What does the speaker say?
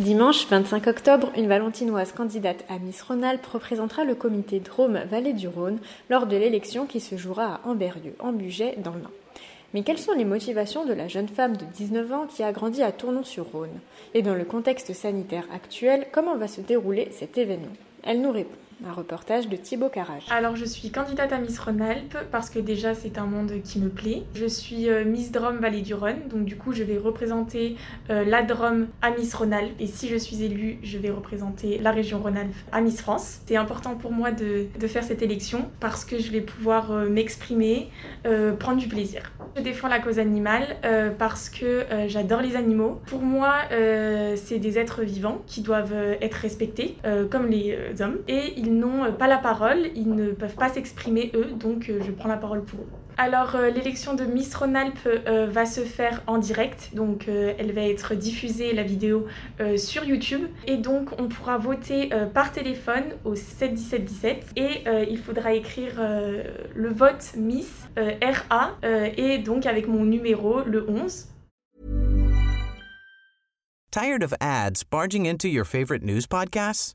Dimanche 25 octobre, une Valentinoise candidate à Miss Rhône-Alpes représentera le comité Drôme-Vallée du Rhône lors de l'élection qui se jouera à Amberieu, en Bugey, dans l'Ain. Mais quelles sont les motivations de la jeune femme de 19 ans qui a grandi à Tournon-sur-Rhône? Et dans le contexte sanitaire actuel, comment va se dérouler cet événement? Elle nous répond. Un reportage de Thibaut Carrage. Alors, je suis candidate à Miss Rhône-Alpes parce que déjà, c'est un monde qui me plaît. Je suis euh, Miss Drôme Vallée du Rhône, donc du coup, je vais représenter euh, la Drôme à Miss Rhône-Alpes. Et si je suis élue, je vais représenter la région Rhône-Alpes à Miss France. C'est important pour moi de, faire cette élection parce que je vais pouvoir euh, m'exprimer, prendre du plaisir. Je défends la cause animale parce que j'adore les animaux. Pour moi, c'est des êtres vivants qui doivent être respectés comme les Et ils n'ont pas la parole, ils ne peuvent pas s'exprimer eux, donc euh, je prends la parole pour eux. Alors euh, l'élection de Miss Rhône-Alpes euh, va se faire en direct, donc elle va être diffusée la vidéo sur YouTube et donc on pourra voter par téléphone au 71717 et il faudra écrire le vote Miss RA et donc avec mon numéro le 11. Tired of ads barging into your favorite news podcasts?